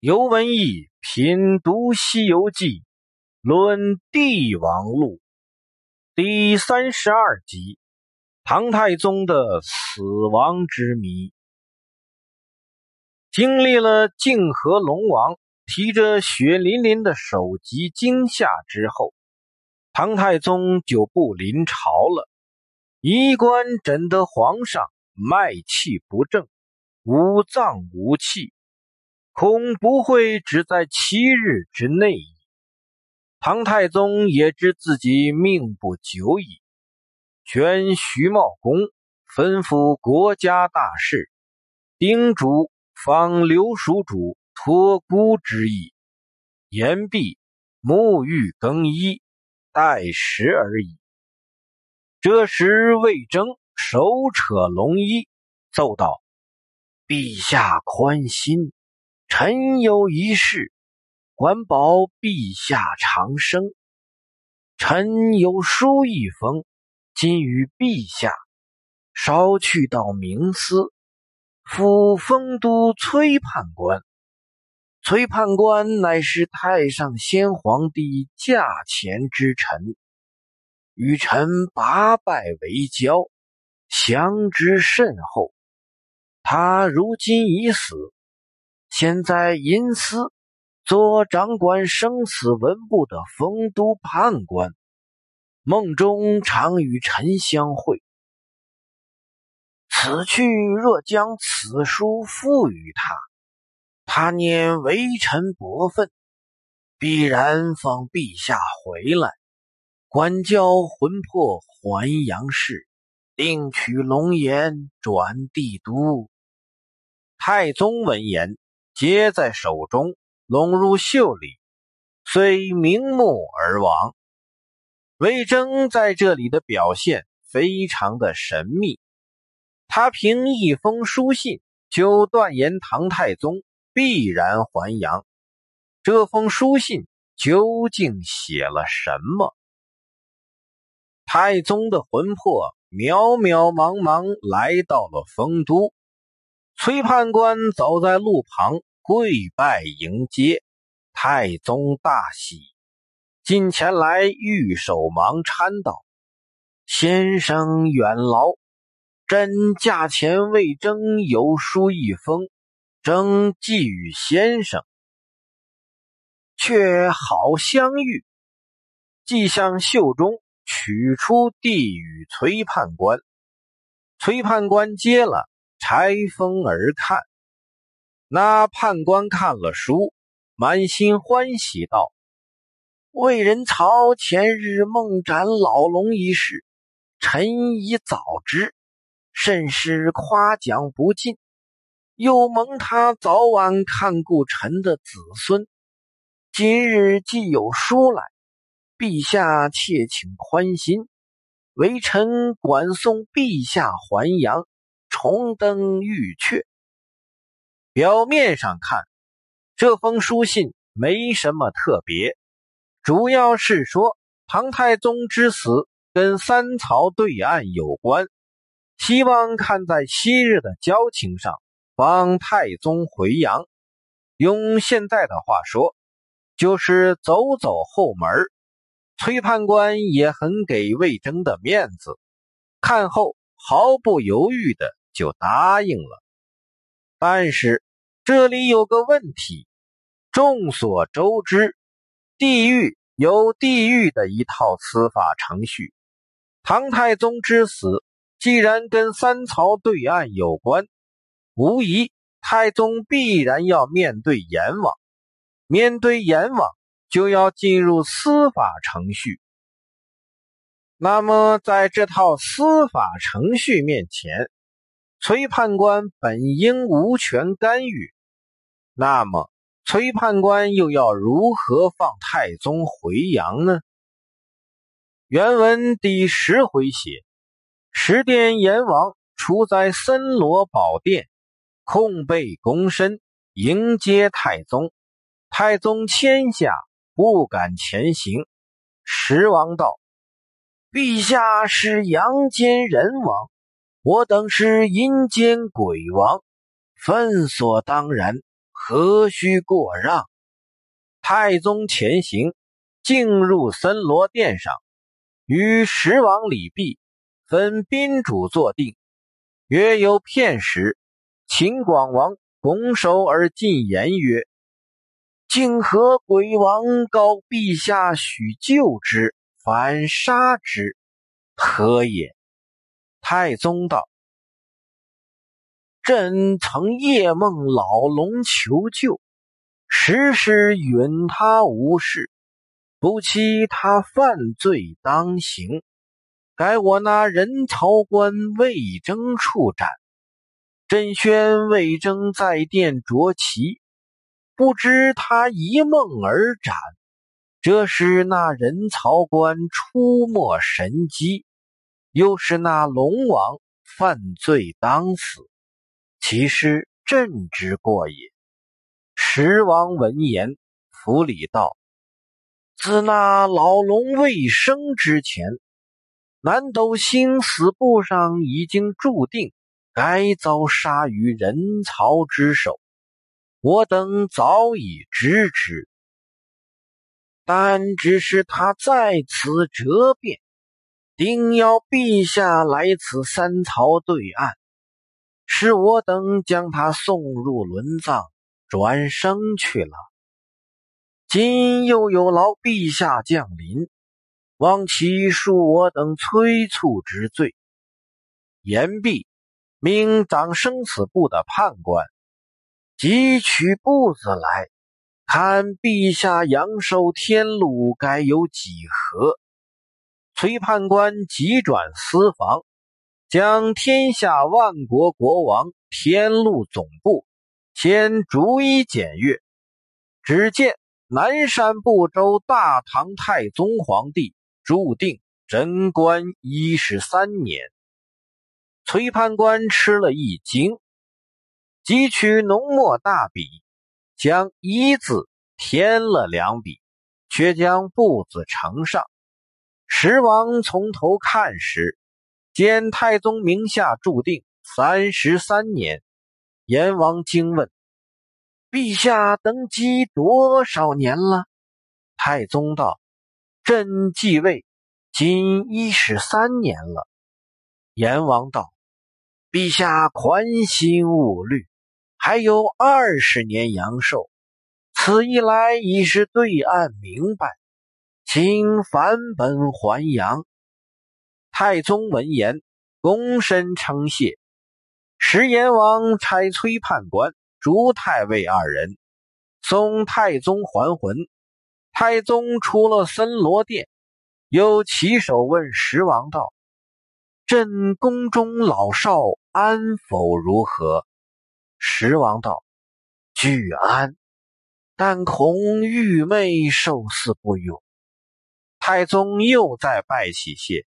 尤文义品读《西游记》，论帝王录，第三十二集：唐太宗的死亡之谜。经历了泾河龙王提着血淋淋的首级惊吓之后，唐太宗就不临朝了。衣冠诊得皇上脉气不正，五脏无气。恐不会只在七日之内矣。唐太宗也知自己命不久矣，劝徐茂公吩咐国家大事，叮嘱放刘蜀主托孤之意，言毕，沐浴更衣，待时而已。这时，魏征手扯龙衣，奏道：“陛下宽心。”臣有一事，管保陛下长生。臣有书一封，今与陛下，稍去到冥司，赴丰都崔判官。崔判官乃是太上先皇帝驾前之臣，与臣八拜为交，相知甚厚。他如今已死。现在阴司做掌管生死文部的丰都判官，梦中常与臣相会。此去若将此书付与他，他念为臣薄分，必然放陛下回来，管教魂魄还阳世，另取龙颜转帝都。太宗闻言。接在手中，拢入袖里，遂瞑目而亡。魏征在这里的表现非常的神秘，他凭一封书信就断言唐太宗必然还阳。这封书信究竟写了什么？太宗的魂魄渺渺茫茫来到了丰都，崔判官走在路旁。跪拜迎接，太宗大喜，近前来玉手忙搀道：“先生远劳，朕驾前为征有书一封，征寄与先生，却好相遇。”即向袖中取出递与崔判官，崔判官接了，拆封而看。那判官看了书，满心欢喜道：“魏仁曹前日梦斩老龙一事，臣已早知，甚是夸奖不尽。又蒙他早晚看顾臣的子孙，今日既有书来，陛下切请宽心，微臣管送陛下还阳，重登玉阙。”表面上看，这封书信没什么特别，主要是说唐太宗之死跟三曹对岸有关，希望看在昔日的交情上帮太宗回阳。用现在的话说，就是走走后门。崔判官也很给魏征的面子，看后毫不犹豫的就答应了。但是这里有个问题，众所周知，地狱有地狱的一套司法程序。唐太宗之死既然跟三曹对案有关，无疑太宗必然要面对阎王，面对阎王就要进入司法程序。那么在这套司法程序面前，崔判官本应无权干预，那么崔判官又要如何放太宗回阳呢？原文第十回写：十殿阎王处在森罗宝殿，空背躬身迎接太宗。太宗谦下，不敢前行。十王道：“陛下是阳间人王。”我等是阴间鬼王，分所当然，何须过让？”太宗前行，进入森罗殿上，与十王李弼分宾主坐定。约有片时，秦广王拱手而进言曰：“竟何鬼王告陛下许救之，反杀之，何也？”太宗道：“朕曾夜梦老龙求救。”时时允他无事，不期他犯罪当刑，改我那人曹官魏征处斩。朕宣魏征在殿着旗，不知他一梦而斩。这是那人曹官出没神机，又是那龙王犯罪当死，其实朕之过也。十王闻言，府里道：“自那老龙未生之前，南斗星死簿上已经注定该遭杀于人曹之手，我等早已知之。但只是他在此折变，定要陛下来此三曹对岸，是我等将他送入轮葬。”转生去了。今又有劳陛下降临，望其恕我等催促之罪。言毕，命掌生死簿的判官即取簿子来看，陛下阳寿天禄该有几何？崔判官急转私房，将天下万国国王天禄总部。先逐一检阅，只见南山部洲大唐太宗皇帝注定贞观一十三年。崔判官吃了一惊，即取浓墨大笔，将“一”字添了两笔，却将不字呈上。十王从头看时，见太宗名下注定三十三年。阎王惊问：“陛下登基多少年了？”太宗道：“朕继位今一十三年了。”阎王道：“陛下宽心勿虑，还有二十年阳寿。此一来已是对岸明白，请返本还阳。”太宗闻言，躬身称谢。石阎王差崔判官、朱太尉二人送太宗还魂。太宗出了森罗殿，又起手问石王道：“朕宫中老少安否？如何？”石王道：“俱安，但恐玉妹受死不永。”太宗又再拜起谢：“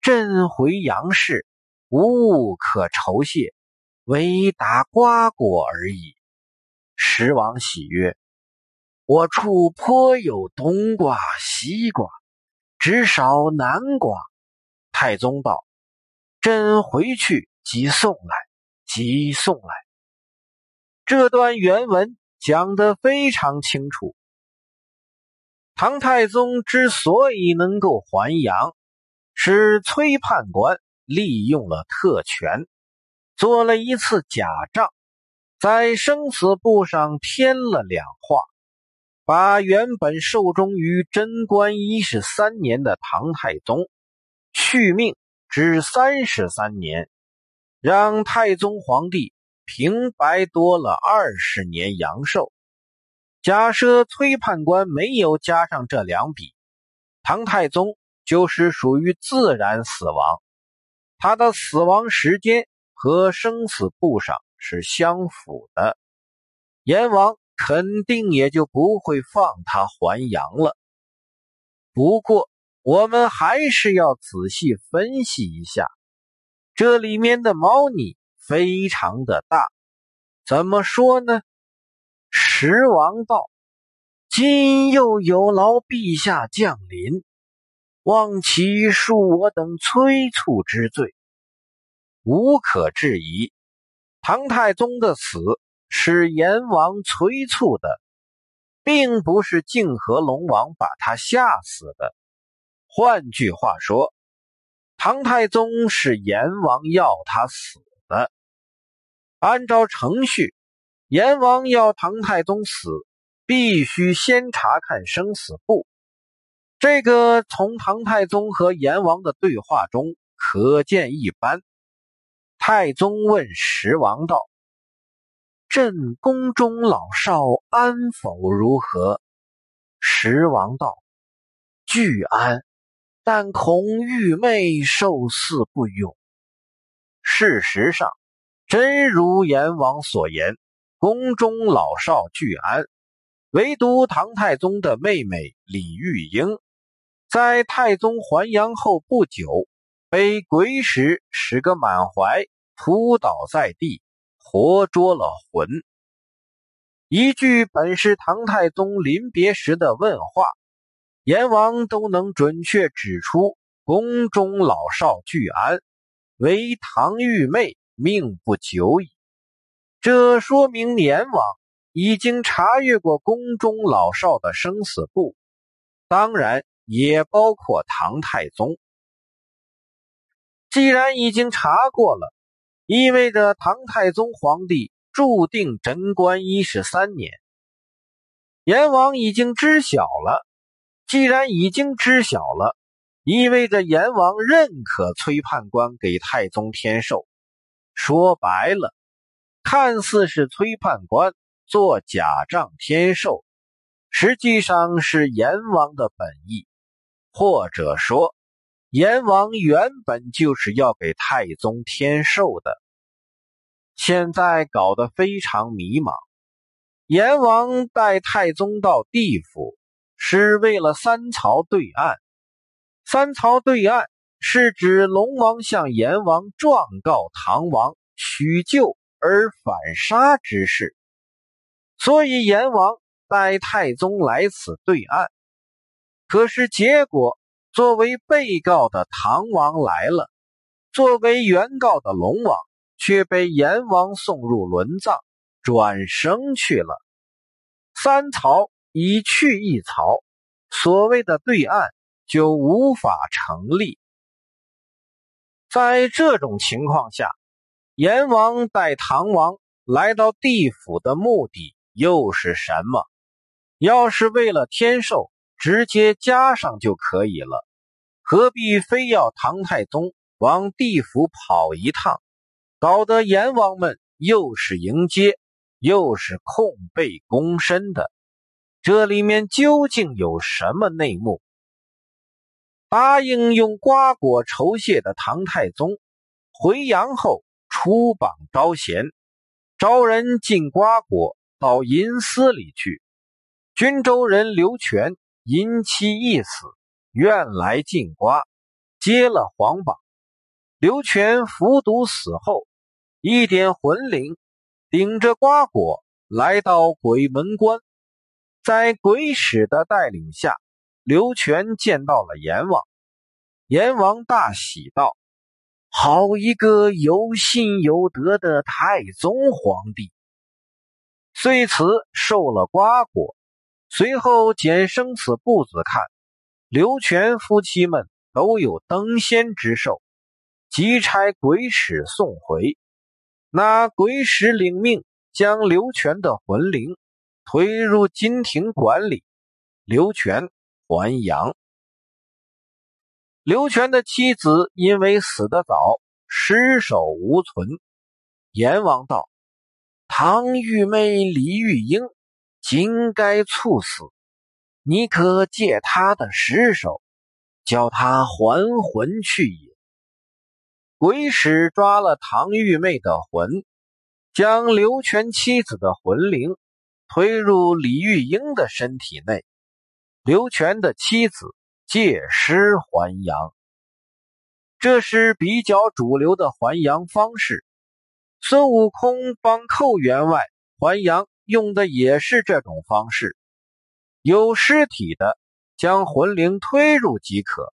朕回杨氏。”无物可酬谢，唯打瓜果而已。十王喜曰：“我处颇有冬瓜、西瓜，只少南瓜。”太宗道：“朕回去即送来，即送来。”这段原文讲得非常清楚。唐太宗之所以能够还阳，是崔判官。利用了特权，做了一次假账，在生死簿上添了两画，把原本寿终于贞观一十三年的唐太宗续命至三十三年，让太宗皇帝平白多了二十年阳寿。假设崔判官没有加上这两笔，唐太宗就是属于自然死亡。他的死亡时间和生死簿上是相符的，阎王肯定也就不会放他还阳了。不过，我们还是要仔细分析一下，这里面的猫腻非常的大。怎么说呢？十王道：“今又有劳陛下降临。”望其恕我等催促之罪。无可置疑，唐太宗的死是阎王催促的，并不是泾河龙王把他吓死的。换句话说，唐太宗是阎王要他死的。按照程序，阎王要唐太宗死，必须先查看生死簿。这个从唐太宗和阎王的对话中可见一斑。太宗问十王道。朕宫中老少安否如何？十王道：俱安，但恐玉妹受赐不永。事实上，真如阎王所言，宫中老少俱安，唯独唐太宗的妹妹李玉英，在太宗还阳后不久，被鬼使使个满怀，扑倒在地。活捉了魂。一句本是唐太宗临别时的问话，阎王都能准确指出宫中老少俱安，唯唐玉妹命不久矣。这说明阎王已经查阅过宫中老少的生死簿，当然也包括唐太宗。既然已经查过了。意味着唐太宗皇帝注定贞观一十三年。阎王已经知晓了，既然已经知晓了，意味着阎王认可崔判官给太宗天寿。说白了，看似是崔判官做假账天寿，实际上是阎王的本意，或者说。阎王原本就是要给太宗添寿的，现在搞得非常迷茫。阎王带太宗到地府，是为了三曹对案。三曹对案是指龙王向阎王状告唐王取救而反杀之事，所以阎王带太宗来此对案。可是结果。作为被告的唐王来了，作为原告的龙王却被阎王送入轮藏，转生去了。三曹已去一曹，所谓的对岸就无法成立。在这种情况下，阎王带唐王来到地府的目的又是什么？要是为了天寿？直接加上就可以了，何必非要唐太宗往地府跑一趟，搞得阎王们又是迎接又是空背躬身的？这里面究竟有什么内幕？答应用瓜果酬谢的唐太宗回阳后出榜招贤，招人进瓜果到银司里去。均州人刘全。因妻一死，愿来进瓜，接了皇榜。刘全服毒死后，一点魂灵，顶着瓜果来到鬼门关，在鬼使的带领下，刘全见到了阎王。阎王大喜道：“好一个有信有德的太宗皇帝！”遂辞受了瓜果。随后捡生死簿子看，刘全夫妻们都有登仙之寿，即差鬼使送回。那鬼使领命，将刘全的魂灵推入金庭馆里。刘全还阳。刘全的妻子因为死得早，尸首无存。阎王道：“唐玉妹李玉英。”今该猝死，你可借他的尸首，叫他还魂去也。鬼使抓了唐玉妹的魂，将刘全妻子的魂灵推入李玉英的身体内，刘全的妻子借尸还阳。这是比较主流的还阳方式。孙悟空帮寇员外还阳。用的也是这种方式，有尸体的将魂灵推入即可，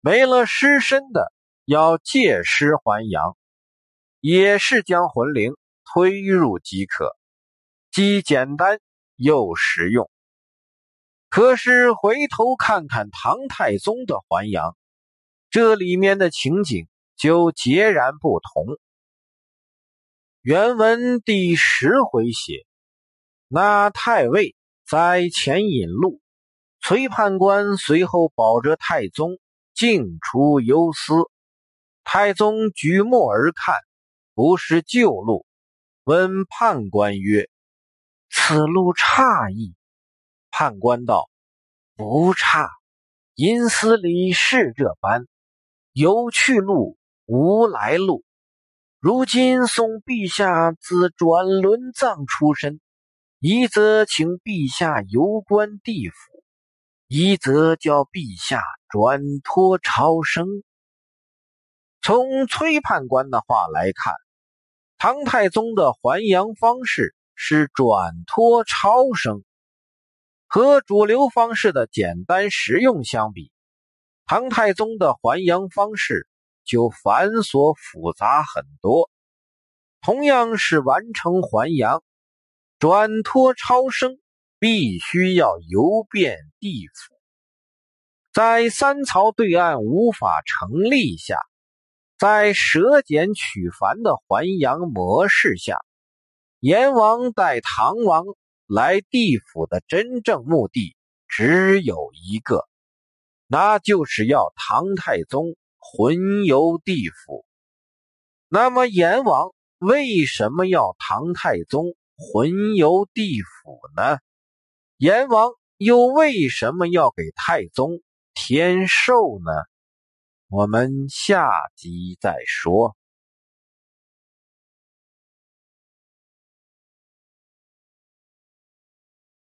没了尸身的要借尸还阳，也是将魂灵推入即可。既简单又实用。可是回头看看唐太宗的还阳，这里面的情景就截然不同。原文第十回写，那太尉在前引路，崔判官随后保着太宗进出幽司。太宗举目而看，不是旧路，问判官曰：“此路差矣。”判官道：“不差，阴司里是这般，有去路，无来路。如今送陛下自转轮藏出身，一则请陛下游观地府，一则叫陛下转托超生。”从崔判官的话来看，唐太宗的还阳方式是转托超生，和主流方式的简单实用相比，唐太宗的还阳方式就繁琐复杂很多。同样是完成还阳，转托超生必须要游遍地府，在三曹对岸无法成立下。在舍简取繁的还阳模式下，阎王带唐王来地府的真正目的只有一个，那就是要唐太宗魂游地府。那么，阎王为什么要唐太宗魂游地府呢？阎王又为什么要给太宗添寿呢？我们下集再说。